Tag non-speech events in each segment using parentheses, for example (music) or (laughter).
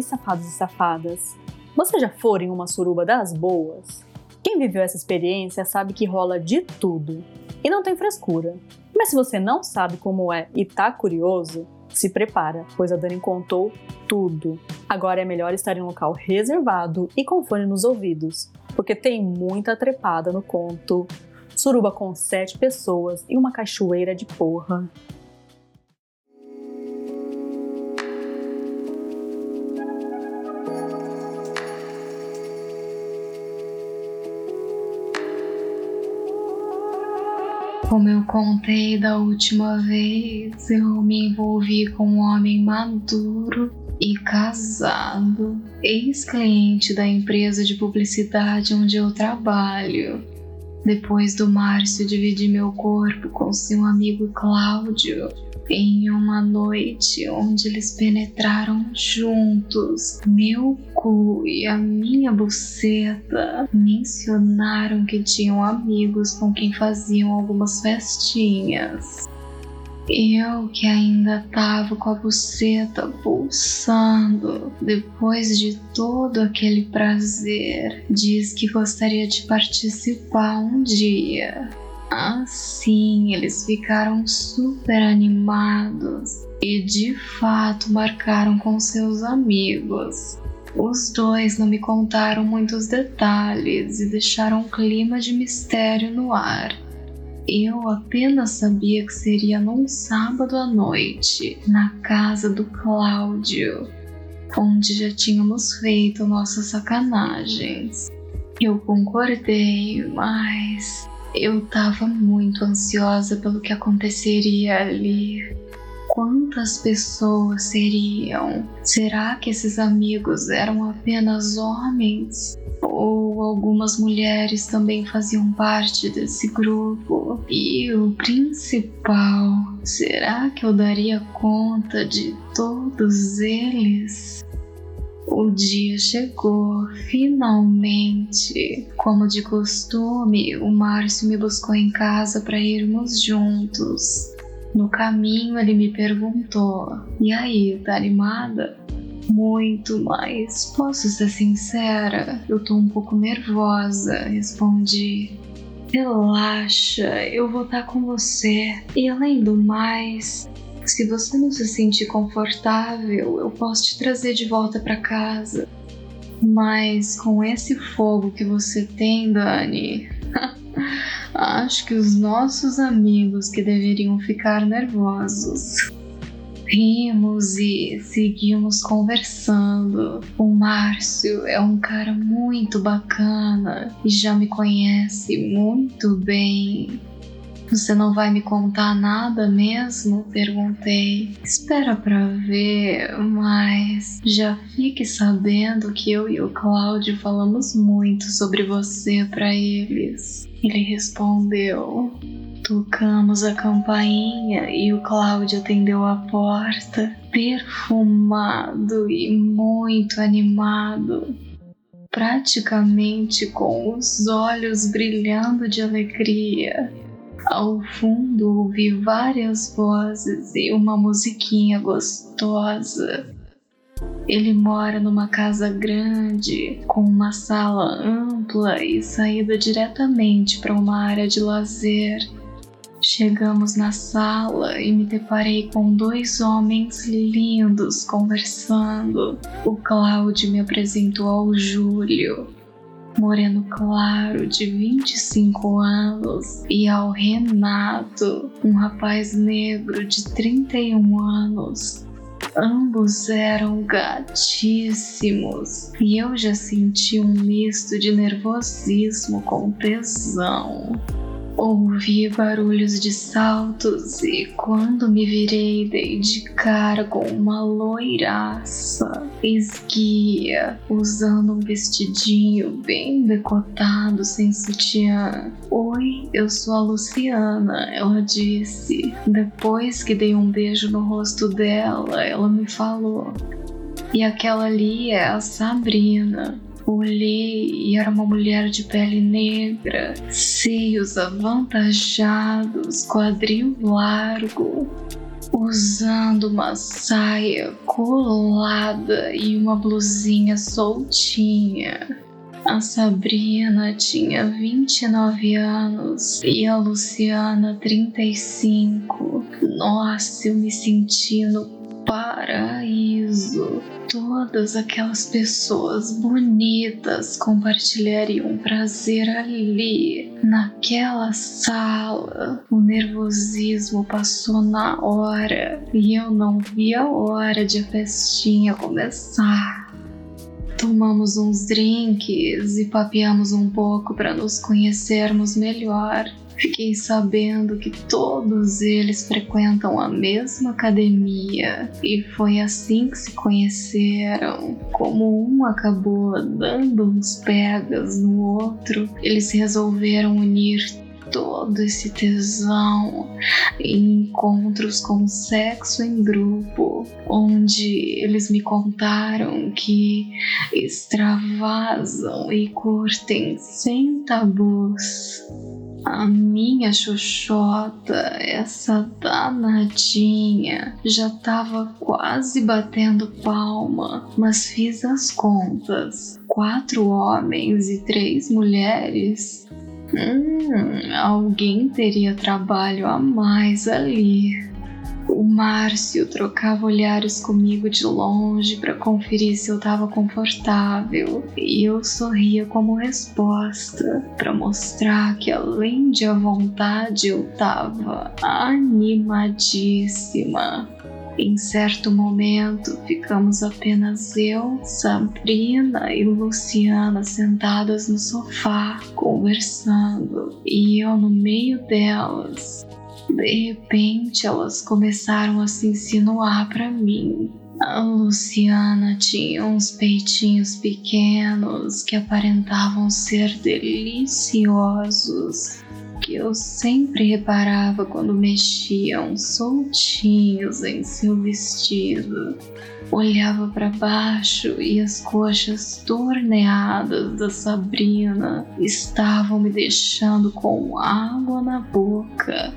Oi, safados e safadas! Você já foi em uma suruba das boas? Quem viveu essa experiência sabe que rola de tudo e não tem frescura. Mas se você não sabe como é e tá curioso, se prepara, pois a Dani contou tudo. Agora é melhor estar em um local reservado e com fone nos ouvidos, porque tem muita trepada no conto. Suruba com sete pessoas e uma cachoeira de porra. Como eu contei da última vez, eu me envolvi com um homem maduro e casado, ex-cliente da empresa de publicidade onde eu trabalho. Depois do Márcio dividir meu corpo com seu amigo Cláudio, em uma noite onde eles penetraram juntos, meu cu e a minha buceta mencionaram que tinham amigos com quem faziam algumas festinhas. Eu que ainda tava com a buceta pulsando depois de todo aquele prazer, diz que gostaria de participar um dia. Assim, eles ficaram super animados e de fato marcaram com seus amigos. Os dois não me contaram muitos detalhes e deixaram um clima de mistério no ar. Eu apenas sabia que seria num sábado à noite, na casa do Cláudio, onde já tínhamos feito nossas sacanagens. Eu concordei, mas eu tava muito ansiosa pelo que aconteceria ali. Quantas pessoas seriam? Será que esses amigos eram apenas homens? Ou algumas mulheres também faziam parte desse grupo? E o principal, será que eu daria conta de todos eles? O dia chegou, finalmente. Como de costume, o Márcio me buscou em casa para irmos juntos. No caminho, ele me perguntou: E aí, tá animada? Muito, mas posso ser sincera? Eu tô um pouco nervosa, respondi. Relaxa, eu vou estar tá com você. E além do mais, se você não se sentir confortável, eu posso te trazer de volta para casa. Mas com esse fogo que você tem, Dani, (laughs) acho que os nossos amigos que deveriam ficar nervosos. Rimos e seguimos conversando. O Márcio é um cara muito bacana e já me conhece muito bem. Você não vai me contar nada mesmo? Perguntei. Espera pra ver, mas já fique sabendo que eu e o Cláudio falamos muito sobre você para eles. Ele respondeu. Tocamos a campainha e o Cláudio atendeu a porta, perfumado e muito animado praticamente com os olhos brilhando de alegria. Ao fundo ouvi várias vozes e uma musiquinha gostosa. Ele mora numa casa grande, com uma sala ampla e saída diretamente para uma área de lazer. Chegamos na sala e me deparei com dois homens lindos conversando. O Cláudio me apresentou ao Júlio, moreno claro de 25 anos, e ao Renato, um rapaz negro de 31 anos. Ambos eram gatíssimos e eu já senti um misto de nervosismo com tesão. Ouvi barulhos de saltos e quando me virei dei de cara com uma loiraça, esguia, usando um vestidinho bem decotado, sem sutiã. Oi, eu sou a Luciana, ela disse. Depois que dei um beijo no rosto dela, ela me falou. E aquela ali é a Sabrina. Olhei e era uma mulher de pele negra, seios avantajados, quadril largo. usando uma saia colada e uma blusinha soltinha. A Sabrina tinha 29 anos e a Luciana 35. Nossa, eu me senti no paraíso. Todas aquelas pessoas bonitas compartilhariam prazer ali, naquela sala. O nervosismo passou na hora e eu não vi a hora de a festinha começar. Tomamos uns drinks e papeamos um pouco para nos conhecermos melhor. Fiquei sabendo que todos eles frequentam a mesma academia e foi assim que se conheceram. Como um acabou dando uns pegas no outro, eles resolveram unir todo esse tesão em encontros com sexo em grupo, onde eles me contaram que extravasam e curtem sem tabus. A minha xoxota, essa danadinha, já tava quase batendo palma, mas fiz as contas. Quatro homens e três mulheres Hum, alguém teria trabalho a mais ali. O Márcio trocava olhares comigo de longe para conferir se eu estava confortável e eu sorria como resposta para mostrar que além de à vontade eu estava animadíssima. Em certo momento, ficamos apenas eu, Sabrina e Luciana sentadas no sofá, conversando, e eu no meio delas. De repente, elas começaram a se insinuar para mim. A Luciana tinha uns peitinhos pequenos que aparentavam ser deliciosos que eu sempre reparava quando mexiam soltinhos em seu vestido. Olhava para baixo e as coxas torneadas da Sabrina estavam me deixando com água na boca.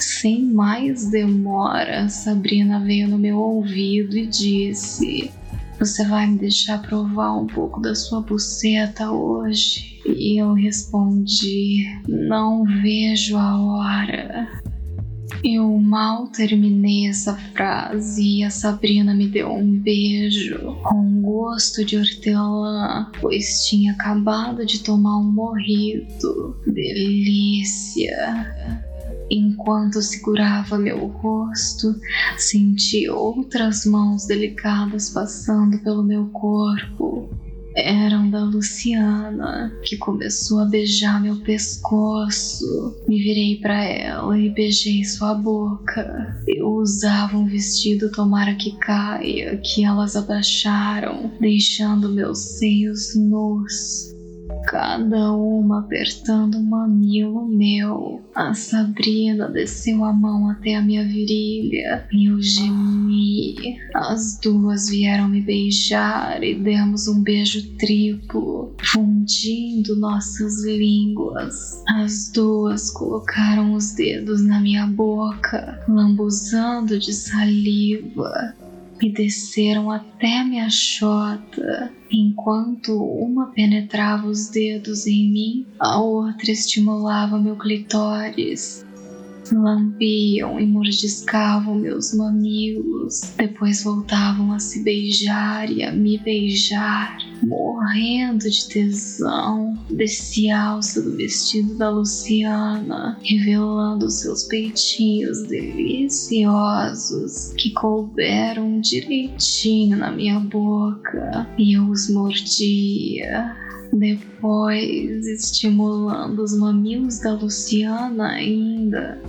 Sem mais demora, Sabrina veio no meu ouvido e disse: Você vai me deixar provar um pouco da sua buceta hoje? E eu respondi: Não vejo a hora. Eu mal terminei essa frase e a Sabrina me deu um beijo com gosto de hortelã, pois tinha acabado de tomar um morrito. Delícia! Enquanto segurava meu rosto, senti outras mãos delicadas passando pelo meu corpo eram da Luciana, que começou a beijar meu pescoço. Me virei para ela e beijei sua boca. Eu usava um vestido tomara que caia, que elas abaixaram, deixando meus seios nus cada uma apertando um mamilo meu. A Sabrina desceu a mão até a minha virilha eu gemi. As duas vieram me beijar e demos um beijo triplo, fundindo nossas línguas. As duas colocaram os dedos na minha boca, lambuzando de saliva me desceram até minha chota, enquanto uma penetrava os dedos em mim, a outra estimulava meu clitóris lambiam e mordiscavam meus mamilos, depois voltavam a se beijar e a me beijar, morrendo de tesão. Desci alça do vestido da Luciana, revelando seus peitinhos deliciosos que couberam direitinho na minha boca e eu os mordia. Depois, estimulando os mamilos da Luciana ainda,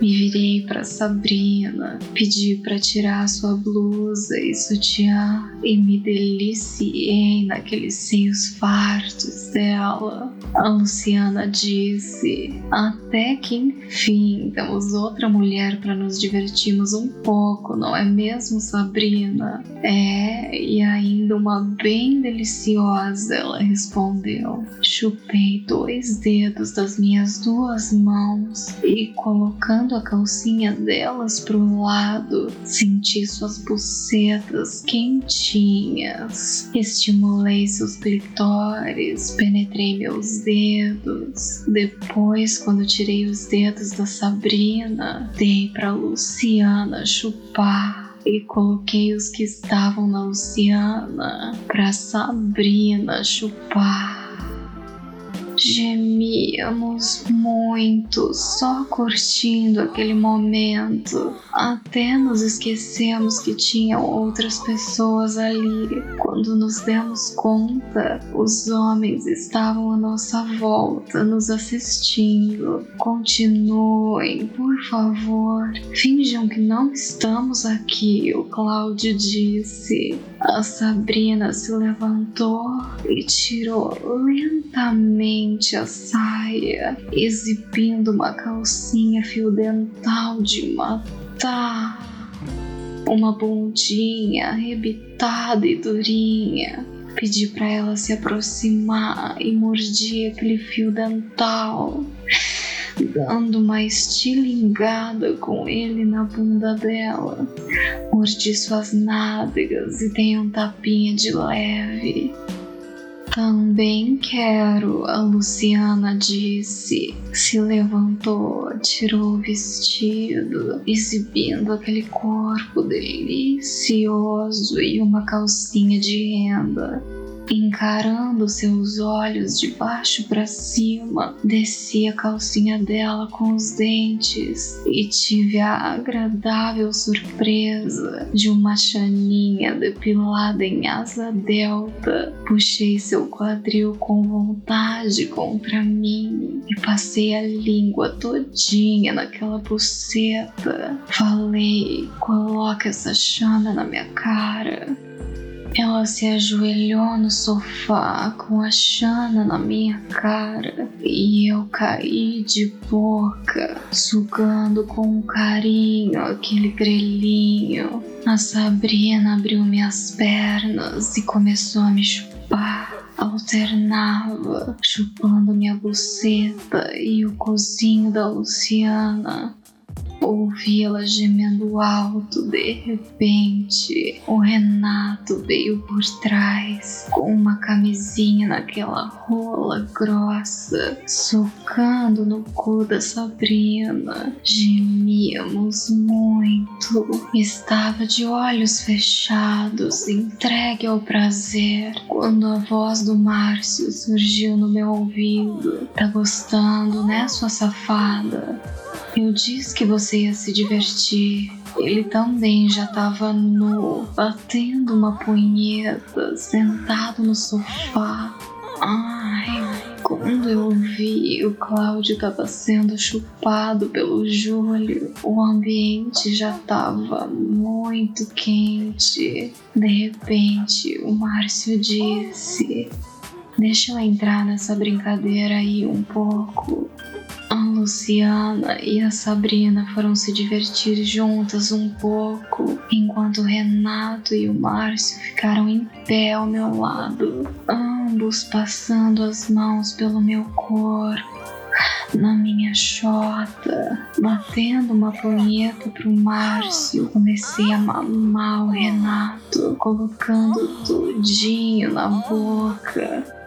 me virei para Sabrina, pedi para tirar sua blusa e sutiã e me deliciei naqueles seios fartos dela. A Luciana disse: Até que enfim temos outra mulher para nos divertirmos um pouco, não é mesmo, Sabrina? É, e ainda uma bem deliciosa, ela respondeu. Chupei dois dedos das minhas duas mãos e colocando a calcinha delas pro lado, senti suas bucetas quentinhas, estimulei seus clitóris, penetrei meus dedos. Depois, quando tirei os dedos da Sabrina, dei pra Luciana chupar e coloquei os que estavam na Luciana pra Sabrina chupar. Gemíamos muito, só curtindo aquele momento. Até nos esquecemos que tinham outras pessoas ali. Quando nos demos conta, os homens estavam à nossa volta, nos assistindo. Continuem, por favor. Finjam que não estamos aqui, o Cláudio disse. A Sabrina se levantou e tirou lentamente a saia, exibindo uma calcinha fio dental de matar. Uma bundinha arrebitada e durinha. Pedi para ela se aproximar e mordi aquele fio dental dando uma estilingada com ele na bunda dela. Mordi suas nádegas e dei um tapinha de leve. Também quero, a Luciana disse. Se levantou, tirou o vestido, exibindo aquele corpo delicioso e uma calcinha de renda encarando seus olhos de baixo para cima, desci a calcinha dela com os dentes e tive a agradável surpresa de uma chaninha depilada em asa delta. Puxei seu quadril com vontade contra mim e passei a língua todinha naquela buceta. Falei, coloca essa chana na minha cara. Ela se ajoelhou no sofá com a chana na minha cara e eu caí de boca, sugando com carinho aquele grelhinho. A Sabrina abriu minhas pernas e começou a me chupar alternava, chupando minha buceta e o cozinho da Luciana. Ouvi-la gemendo alto. De repente, o Renato veio por trás, com uma camisinha naquela rola grossa, socando no cu da Sabrina. Gemíamos muito. Estava de olhos fechados, entregue ao prazer, quando a voz do Márcio surgiu no meu ouvido. Tá gostando, né, sua safada? Eu disse que você ia se divertir. Ele também já estava nu, batendo uma punheta, sentado no sofá. Ai, quando eu vi o Cláudio estava sendo chupado pelo Júlio, o ambiente já estava muito quente. De repente, o Márcio disse: Deixa eu entrar nessa brincadeira aí um pouco. A Luciana e a Sabrina foram se divertir juntas um pouco, enquanto o Renato e o Márcio ficaram em pé ao meu lado, ambos passando as mãos pelo meu corpo na minha chota, batendo uma punheta pro Márcio. Comecei a mamar o Renato, colocando tudinho na boca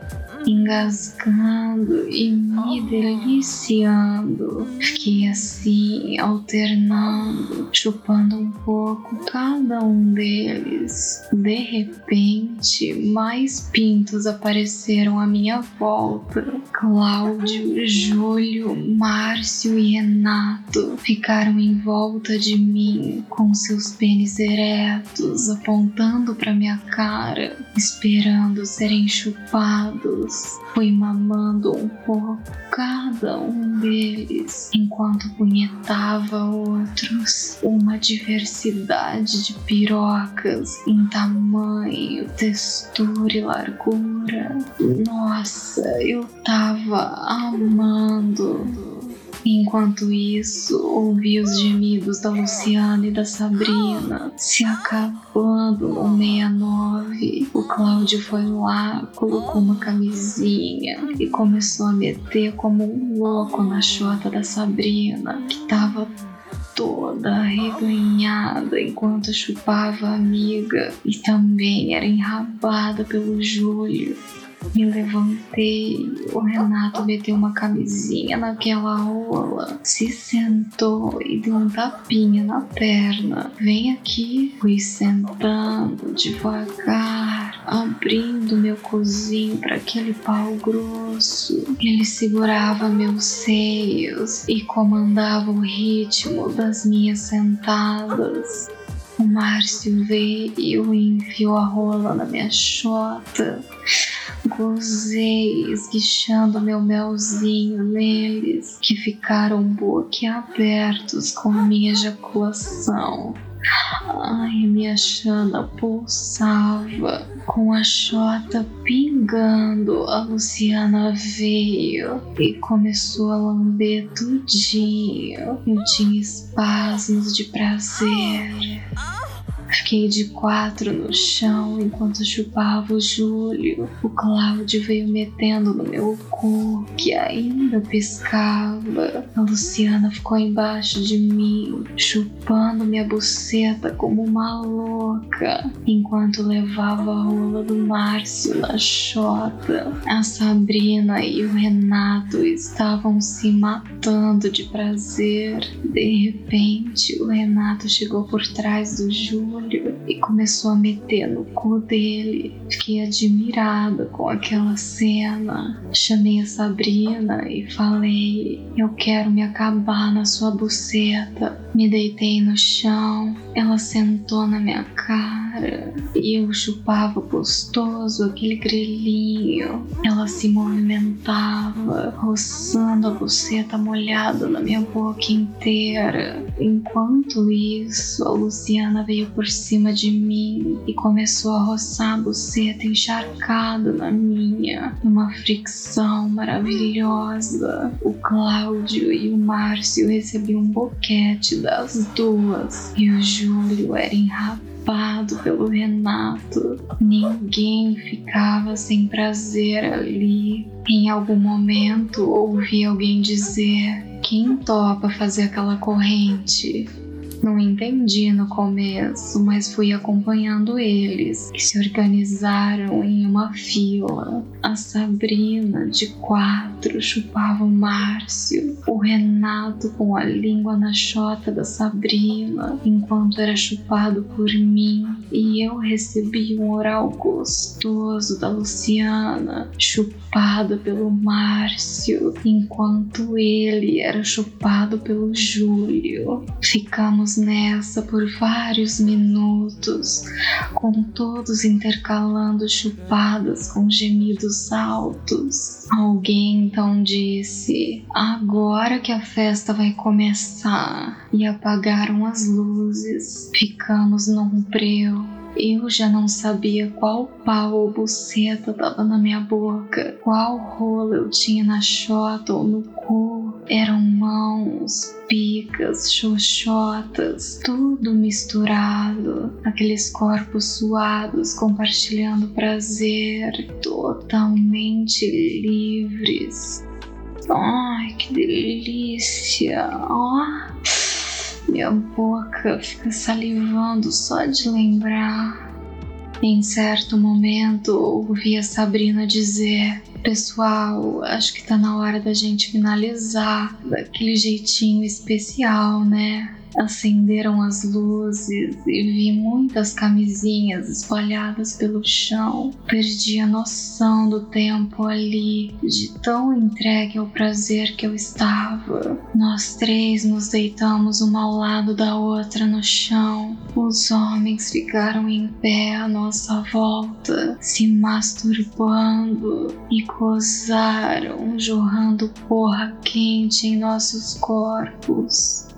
engasgando e me deliciando. Fiquei assim, alternando, chupando um pouco cada um deles. De repente, mais pintos apareceram à minha volta. Cláudio, Júlio, Márcio e Renato ficaram em volta de mim com seus pênis eretos apontando para minha cara, esperando serem chupados Fui mamando um pouco cada um deles, enquanto punhetava outros. Uma diversidade de pirocas em tamanho, textura e largura. Nossa, eu tava amando. Enquanto isso, ouvi os gemidos da Luciana e da Sabrina se acabando no 69. O Cláudio foi lá, colocou uma camisinha e começou a meter como um louco na chota da Sabrina, que tava toda arreganhada enquanto chupava a amiga e também era enrabada pelo Júlio. Me levantei, o Renato meteu uma camisinha naquela rola, se sentou e deu um tapinha na perna. Vem aqui, fui sentando devagar, abrindo meu cozinho para aquele pau grosso. Ele segurava meus seios e comandava o ritmo das minhas sentadas. O Márcio veio e enfiou a rola na minha chota. Gozei, esguichando meu melzinho neles, que ficaram boquiabertos com minha ejaculação. Ai, minha chana pulsava, com a chota pingando. A Luciana veio e começou a lamber tudinho. Eu tinha espasmos de prazer. Fiquei de quatro no chão enquanto chupava o Júlio. O Cláudio veio metendo no meu cu, que ainda piscava. A Luciana ficou embaixo de mim, chupando minha buceta como uma louca, enquanto levava a rola do Márcio na chota. A Sabrina e o Renato estavam se matando de prazer. De repente, o Renato chegou por trás do Júlio olho e começou a meter no cu dele. Fiquei admirada com aquela cena. Chamei a Sabrina e falei: Eu quero me acabar na sua buceta. Me deitei no chão, ela sentou na minha cara e eu chupava gostoso aquele grelhinho. Ela se movimentava, roçando a buceta molhada na minha boca inteira. Enquanto isso, a Luciana veio por cima de mim e começou a roçar a buceta encharcada na minha, uma fricção maravilhosa. O Cláudio e o Márcio recebiam um boquete das duas e o Júlio era enrapado pelo Renato. Ninguém ficava sem prazer ali. Em algum momento ouvi alguém dizer: Quem topa fazer aquela corrente? Não entendi no começo, mas fui acompanhando eles, que se organizaram em uma fila. A Sabrina, de quatro, chupava o Márcio, o Renato com a língua na chota da Sabrina, enquanto era chupado por mim, e eu recebi um oral gostoso da Luciana, chupada pelo Márcio, enquanto ele era chupado pelo Júlio. Ficamos nessa por vários minutos, com todos intercalando chupadas com gemidos altos. Alguém então disse: Agora que a festa vai começar, e apagaram as luzes. Ficamos num breu eu já não sabia qual pau ou buceta tava na minha boca, qual rola eu tinha na chota ou no cu. Eram mãos, picas, xoxotas, tudo misturado. Aqueles corpos suados compartilhando prazer, totalmente livres. Ai, que delícia! Oh. Minha boca fica salivando só de lembrar. Em certo momento, ouvi a Sabrina dizer: Pessoal, acho que tá na hora da gente finalizar daquele jeitinho especial, né? Acenderam as luzes e vi muitas camisinhas espalhadas pelo chão. Perdi a noção do tempo ali, de tão entregue ao prazer que eu estava. Nós três nos deitamos uma ao lado da outra no chão. Os homens ficaram em pé à nossa volta, se masturbando e gozaram, jorrando porra quente em nossos corpos.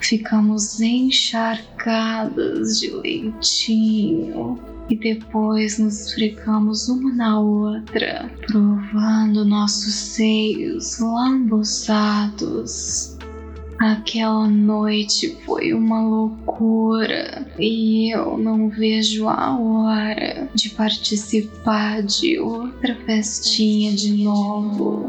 Ficamos encharcadas de leitinho e depois nos esfregamos uma na outra, provando nossos seios lambuzados. Aquela noite foi uma loucura e eu não vejo a hora de participar de outra festinha de novo.